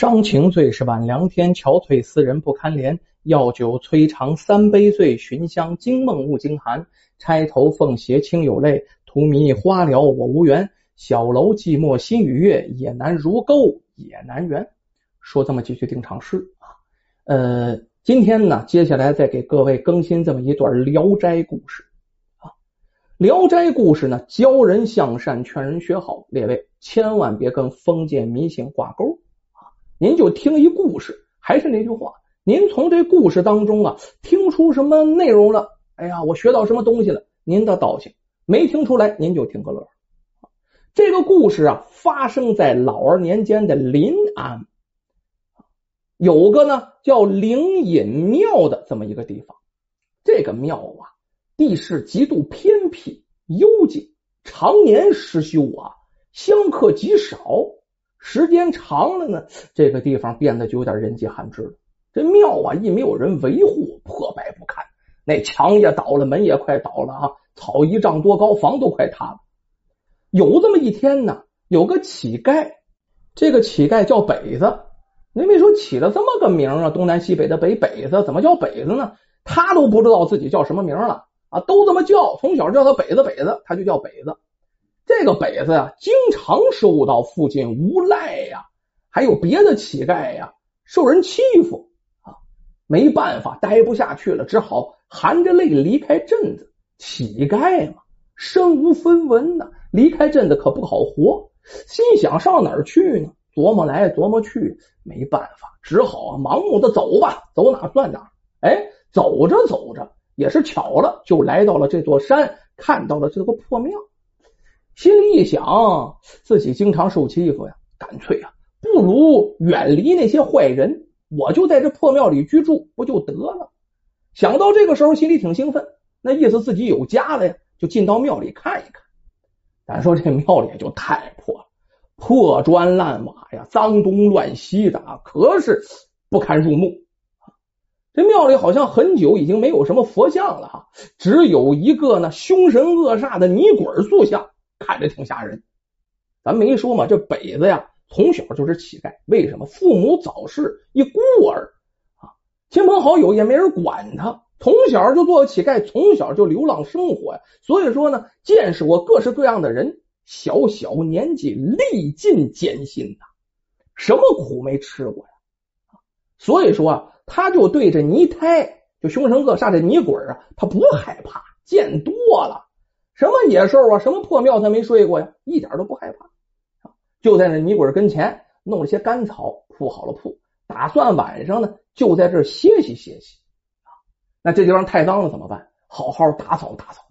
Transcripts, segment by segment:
伤情最是晚凉天，憔悴思人不堪怜。药酒催肠三杯醉，寻香惊梦误惊寒。钗头凤斜清有泪，荼蘼花了我无缘。小楼寂寞心与月，也难如钩也难圆。说这么几句定场诗啊，呃，今天呢，接下来再给各位更新这么一段《聊斋》故事啊，《聊斋》故事呢，教人向善，劝人学好，列位千万别跟封建迷信挂钩。您就听一故事，还是那句话，您从这故事当中啊听出什么内容了？哎呀，我学到什么东西了？您的道行没听出来，您就听个乐。这个故事啊，发生在老二年间的临安，有个呢叫灵隐庙的这么一个地方。这个庙啊，地势极度偏僻幽静，常年失修啊，香客极少。时间长了呢，这个地方变得就有点人迹罕至了。这庙啊，一没有人维护，破败不堪，那墙也倒了，门也快倒了啊！草一丈多高，房都快塌了。有这么一天呢，有个乞丐，这个乞丐叫北子。您没说起了这么个名啊，东南西北的北北子，怎么叫北子呢？他都不知道自己叫什么名了啊，都这么叫，从小叫他北子北子，他就叫北子。这个北子呀，经常受到附近无赖呀，还有别的乞丐呀，受人欺负啊，没办法，待不下去了，只好含着泪离开镇子。乞丐嘛，身无分文呐，离开镇子可不好活。心想上哪儿去呢？琢磨来琢磨去，没办法，只好啊，盲目的走吧，走哪算哪。哎，走着走着，也是巧了，就来到了这座山，看到了这个破庙。心里一想，自己经常受欺负呀，干脆啊，不如远离那些坏人，我就在这破庙里居住，不就得了？想到这个时候，心里挺兴奋，那意思自己有家了呀，就进到庙里看一看。咱说这庙里就太破了，破砖烂瓦呀，脏东乱西的，可是不堪入目。这庙里好像很久已经没有什么佛像了哈，只有一个呢凶神恶煞的泥鬼塑像。看着挺吓人，咱没说嘛，这北子呀，从小就是乞丐。为什么？父母早逝，一孤儿啊，亲朋好友也没人管他，从小就做乞丐，从小就流浪生活呀。所以说呢，见识过各式各样的人，小小年纪历尽艰辛呐，什么苦没吃过呀？所以说啊，他就对着泥胎，就凶神恶煞的泥鬼啊，他不害怕，见多了。什么野兽啊，什么破庙他没睡过呀，一点都不害怕。就在那泥鬼跟前弄了些干草铺好了铺，打算晚上呢就在这歇息歇息。那这地方太脏了怎么办？好好打扫打扫。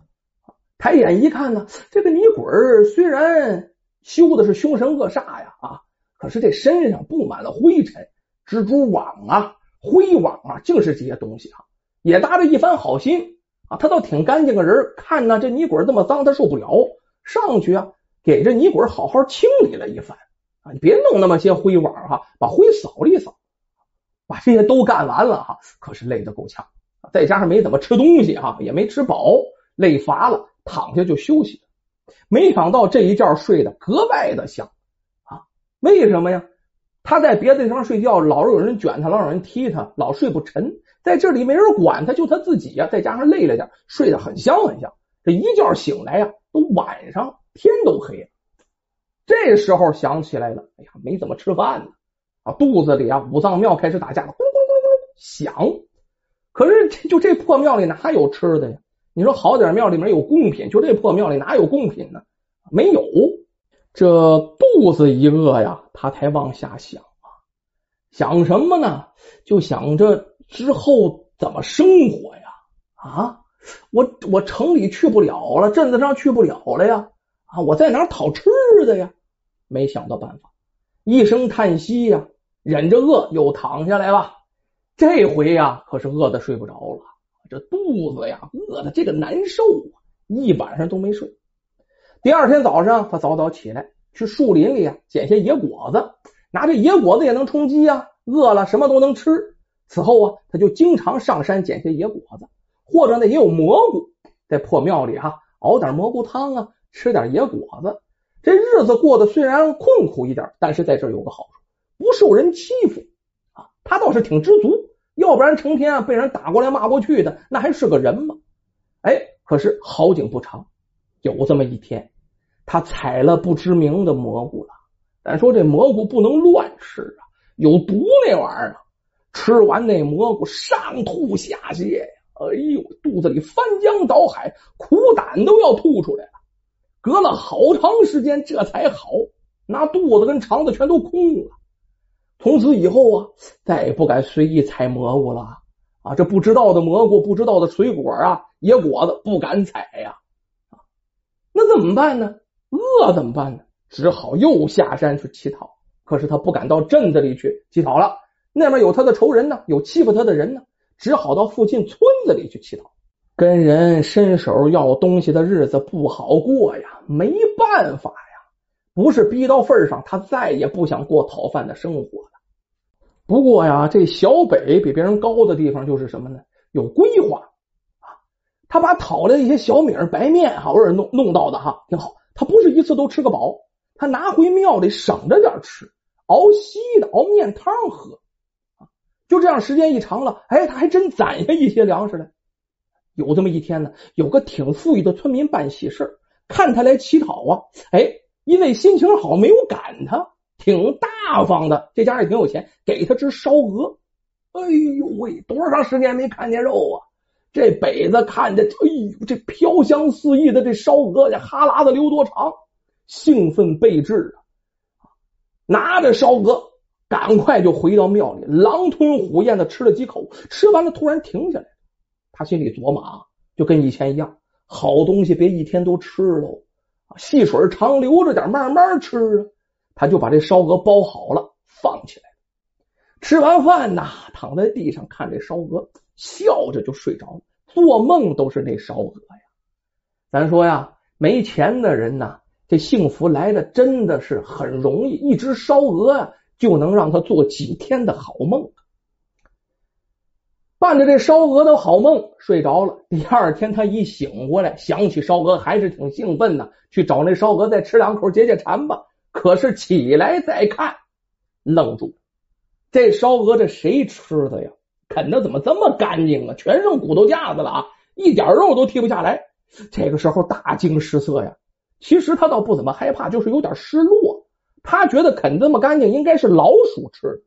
抬眼一看呢，这个泥鬼虽然修的是凶神恶煞呀啊，可是这身上布满了灰尘、蜘蛛网啊、灰网啊，净是这些东西啊，也搭着一番好心。啊，他倒挺干净个人，看呢这泥鬼这么脏，他受不了，上去啊，给这泥鬼好好清理了一番啊，你别弄那么些灰碗哈，把灰扫了一扫，把这些都干完了哈，可是累得够呛，再加上没怎么吃东西哈，也没吃饱，累乏了，躺下就休息。没想到这一觉睡得格外的香啊，为什么呀？他在别的地方睡觉，老是有人卷他，老有人踢他，老睡不沉。在这里没人管他，就他自己呀，再加上累了点，睡得很香很香。这一觉醒来呀，都晚上，天都黑了。这时候想起来了，哎呀，没怎么吃饭呢啊，肚子里啊，五脏庙开始打架了，咕噜咕噜咕噜咕噜响。可是就这破庙里哪有吃的呀？你说好点庙里面有贡品，就这破庙里哪有贡品呢？没有。这肚子一饿呀，他才往下想啊，想什么呢？就想着。之后怎么生活呀？啊，我我城里去不了了，镇子上去不了了呀！啊，我在哪讨吃的呀？没想到办法，一声叹息呀，忍着饿又躺下来了。这回呀，可是饿的睡不着了，这肚子呀饿的这个难受啊，一晚上都没睡。第二天早上，他早早起来，去树林里啊捡些野果子，拿这野果子也能充饥呀，饿了什么都能吃。此后啊，他就经常上山捡些野果子，或者呢也有蘑菇，在破庙里哈熬点蘑菇汤啊，吃点野果子。这日子过得虽然困苦一点，但是在这有个好处，不受人欺负啊，他倒是挺知足，要不然成天啊被人打过来骂过去的，那还是个人吗？哎，可是好景不长，有这么一天，他采了不知名的蘑菇了。咱说这蘑菇不能乱吃啊，有毒那玩意儿啊！吃完那蘑菇，上吐下泻呀，哎呦，肚子里翻江倒海，苦胆都要吐出来了。隔了好长时间，这才好，那肚子跟肠子全都空了。从此以后啊，再也不敢随意采蘑菇了啊！这不知道的蘑菇，不知道的水果啊，野果子不敢采呀。那怎么办呢？饿怎么办呢？只好又下山去乞讨。可是他不敢到镇子里去乞讨了，那边有他的仇人呢，有欺负他的人呢，只好到附近村子里去乞讨。跟人伸手要东西的日子不好过呀，没办法呀。不是逼到份上，他再也不想过讨饭的生活了。不过呀，这小北比别人高的地方就是什么呢？有规划啊！他把讨来的一些小米白面哈，偶尔弄弄到的哈，挺好。他不是一次都吃个饱，他拿回庙里省着点吃，熬稀的，熬面汤喝。就这样，时间一长了，哎，他还真攒下一些粮食来。有这么一天呢，有个挺富裕的村民办喜事看他来乞讨啊，哎。因为心情好，没有赶他，挺大方的。这家也挺有钱，给他只烧鹅。哎呦喂，多长时间没看见肉啊？这北子看着，哎呦，这飘香四溢的这烧鹅，这哈喇子流多长，兴奋备至啊！拿着烧鹅，赶快就回到庙里，狼吞虎咽的吃了几口。吃完了，突然停下来，他心里琢磨啊，就跟以前一样，好东西别一天都吃喽。细水长流着点，慢慢吃啊！他就把这烧鹅包好了，放起来。吃完饭呐，躺在地上看这烧鹅，笑着就睡着了。做梦都是那烧鹅呀！咱说呀，没钱的人呐，这幸福来的真的是很容易，一只烧鹅呀，就能让他做几天的好梦。伴着这烧鹅的好梦睡着了。第二天他一醒过来，想起烧鹅还是挺兴奋的，去找那烧鹅再吃两口解解馋吧。可是起来再看，愣住，这烧鹅这谁吃的呀？啃的怎么这么干净啊？全剩骨头架子了啊，一点肉都剔不下来。这个时候大惊失色呀。其实他倒不怎么害怕，就是有点失落。他觉得啃这么干净应该是老鼠吃的，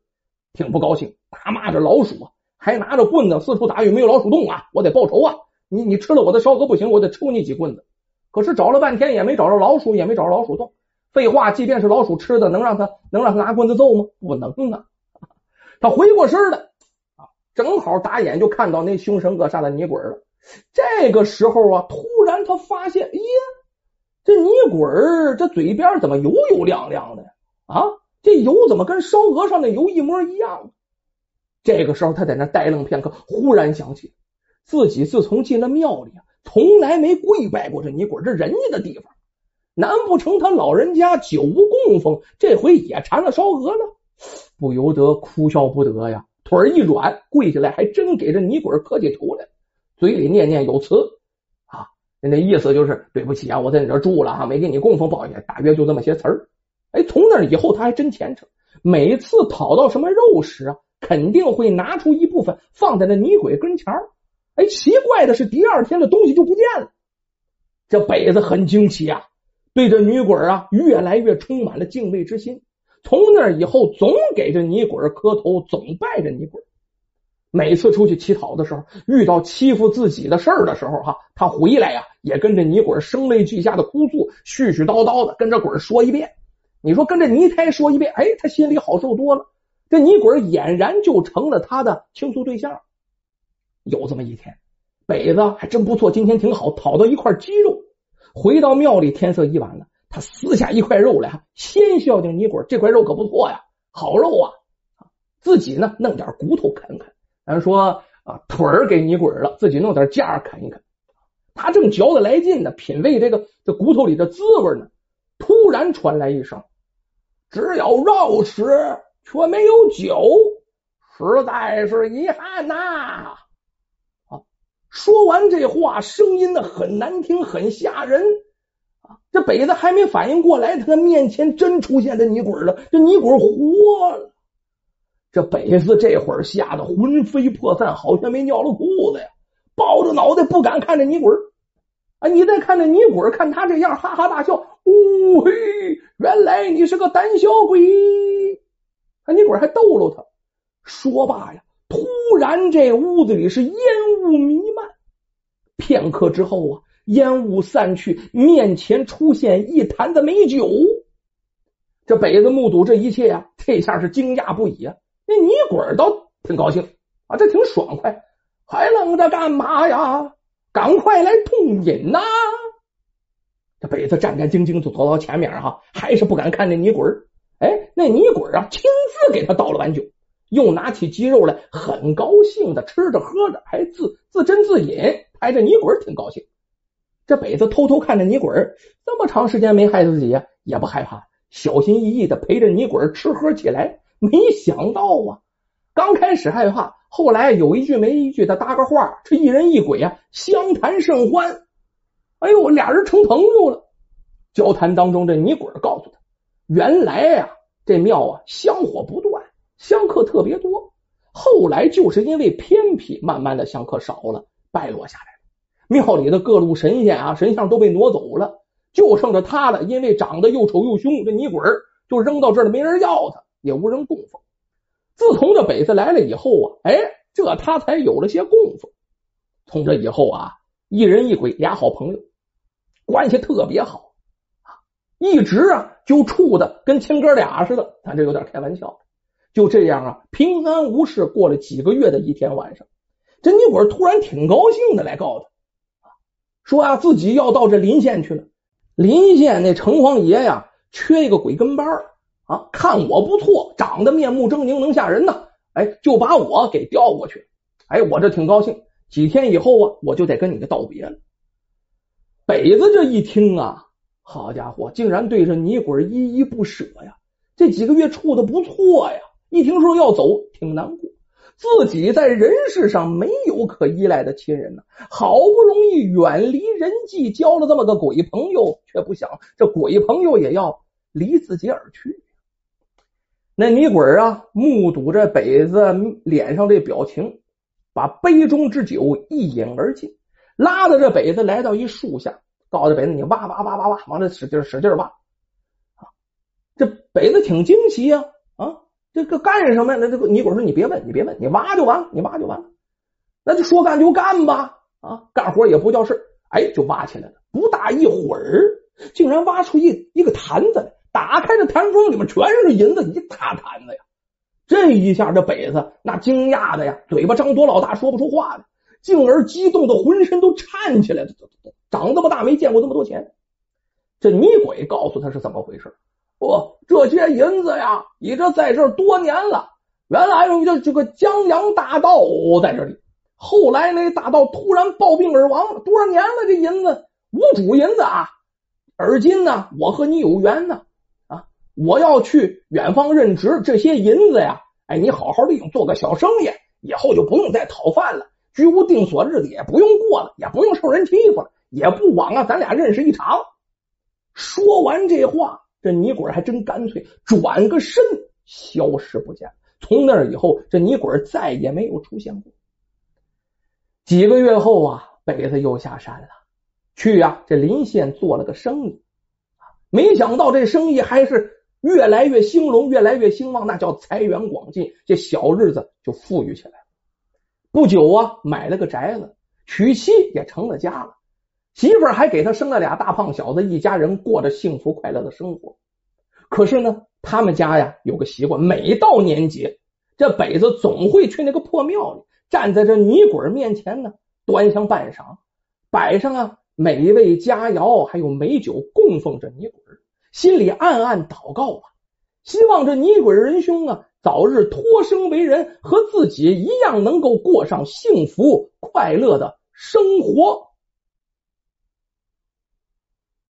挺不高兴，大骂着老鼠。还拿着棍子四处打，有没有老鼠洞啊？我得报仇啊！你你吃了我的烧鹅不行，我得抽你几棍子。可是找了半天也没找着老鼠，也没找着老鼠洞。废话，即便是老鼠吃的，能让他能让他拿棍子揍吗？不能啊！他回过身来啊，正好打眼就看到那凶神恶煞的泥鬼了。这个时候啊，突然他发现，哎呀，这泥鬼儿这嘴边怎么油油亮亮的？啊，这油怎么跟烧鹅上的油一模一样？这个时候，他在那呆愣片刻，忽然想起自己自从进了庙里，从来没跪拜过这泥鬼，这人家的地方，难不成他老人家久无供奉，这回也馋了烧鹅了？不由得哭笑不得呀，腿一软，跪下来，还真给这泥鬼磕起头来，嘴里念念有词，那意思就是对不起啊，我在你这住了啊，没给你供奉，不好意思，大约就这么些词儿。哎，从那以后他还真虔诚，每次讨到什么肉食啊。肯定会拿出一部分放在那女鬼跟前儿。哎，奇怪的是，第二天的东西就不见了。这北子很惊奇啊，对这女鬼啊越来越充满了敬畏之心。从那以后，总给这女鬼磕头，总拜着女鬼。每次出去乞讨的时候，遇到欺负自己的事儿的时候，哈，他回来呀，也跟着女鬼声泪俱下的哭诉，絮絮叨叨的跟着鬼说一遍。你说跟着泥胎说一遍，哎，他心里好受多了。这泥鬼俨然就成了他的倾诉对象。有这么一天，北子还真不错，今天挺好，讨到一块鸡肉。回到庙里，天色已晚了，他撕下一块肉来，先孝敬泥鬼，这块肉可不错呀，好肉啊！自己呢，弄点骨头啃啃。咱说啊，腿儿给泥鬼了，自己弄点架啃一啃。他正嚼得来劲呢，品味这个这骨头里的滋味呢，突然传来一声：“只有肉吃。”却没有酒，实在是遗憾呐！啊，说完这话，声音呢很难听，很吓人啊！这北子还没反应过来，他的面前真出现这泥鬼了，这泥鬼活了这北子这会儿吓得魂飞魄散，好像没尿了裤子呀，抱着脑袋不敢看着泥鬼啊！你再看这泥鬼看他这样，哈哈大笑。呜嘿，原来你是个胆小鬼！啊，泥鬼还逗搂他。说罢呀，突然这屋子里是烟雾弥漫。片刻之后啊，烟雾散去，面前出现一坛子美酒。这北子目睹这一切呀，这下是惊讶不已啊。那泥鬼倒挺高兴啊，这挺爽快，还愣着干嘛呀？赶快来痛饮呐！这北子战战兢兢就走到前面哈，还是不敢看那泥鬼哎，那泥鬼啊，亲自给他倒了碗酒，又拿起鸡肉来，很高兴的吃着喝着，还自自斟自饮。哎，这泥鬼挺高兴。这北子偷偷看着泥鬼这么长时间没害自己呀，也不害怕，小心翼翼的陪着泥鬼吃喝起来。没想到啊，刚开始害怕，后来有一句没一句的搭个话，这一人一鬼啊，相谈甚欢。哎呦，俩人成朋友了。交谈当中，这泥鬼告诉他，原来呀，这庙啊香火不断，香客特别多。后来就是因为偏僻，慢慢的香客少了，败落下来了。庙里的各路神仙啊、神像都被挪走了，就剩着他了。因为长得又丑又凶，这泥鬼就扔到这儿了，没人要他。也无人供奉。自从这北子来了以后啊，哎，这他才有了些供奉。从这以后啊，一人一鬼俩好朋友，关系特别好啊，一直啊就处的跟亲哥俩似的。咱这有点开玩笑。就这样啊，平安无事过了几个月的一天晚上，这女鬼突然挺高兴的来告他说啊自己要到这临县去了。临县那城隍爷呀，缺一个鬼跟班儿。啊，看我不错，长得面目狰狞，能吓人呢。哎，就把我给调过去。哎，我这挺高兴。几天以后啊，我就得跟你道别了。北子这一听啊，好家伙，竟然对着泥鬼依依不舍呀。这几个月处的不错呀，一听说要走，挺难过。自己在人世上没有可依赖的亲人呢，好不容易远离人际，交了这么个鬼朋友，却不想这鬼朋友也要离自己而去。那女鬼啊，目睹着北子脸上这表情，把杯中之酒一饮而尽，拉着这北子来到一树下，告诉北子：“你挖挖挖挖挖，往这使劲使劲挖。”啊，这北子挺惊奇呀，啊，这个干什么呀？那这个女鬼说：“你别问，你别问，你挖就完了，你挖就完了。”那就说干就干吧，啊，干活也不叫事，哎，就挖起来了。不大一会儿，竟然挖出一一个坛子来。打开这坛封，里面全是银子，一大坛子呀！这一下，这北子那惊讶的呀，嘴巴张多老大，说不出话来，进而激动的浑身都颤起来了。长这么大没见过这么多钱。这女鬼告诉他是怎么回事：不，这些银子呀，你这在这多年了。原来有这这个江洋大盗在这里，后来那大盗突然暴病而亡，多少年了？这银子无主银子啊！而今呢，我和你有缘呢。我要去远方任职，这些银子呀，哎，你好好利用，做个小生意，以后就不用再讨饭了，居无定所日子也不用过了，也不用受人欺负了，也不枉啊咱俩认识一场。说完这话，这尼鬼还真干脆，转个身消失不见。从那以后，这尼鬼再也没有出现过。几个月后啊，北子又下山了，去呀这临县做了个生意，没想到这生意还是。越来越兴隆，越来越兴旺，那叫财源广进，这小日子就富裕起来了。不久啊，买了个宅子，娶妻也成了家了，媳妇儿还给他生了俩大胖小子，一家人过着幸福快乐的生活。可是呢，他们家呀有个习惯，每到年节，这北子总会去那个破庙里，站在这泥鬼面前呢，端详半晌，摆上啊美味佳肴，还有美酒供奉着泥鬼。心里暗暗祷告啊，希望这女鬼仁兄啊早日脱生为人，和自己一样能够过上幸福快乐的生活。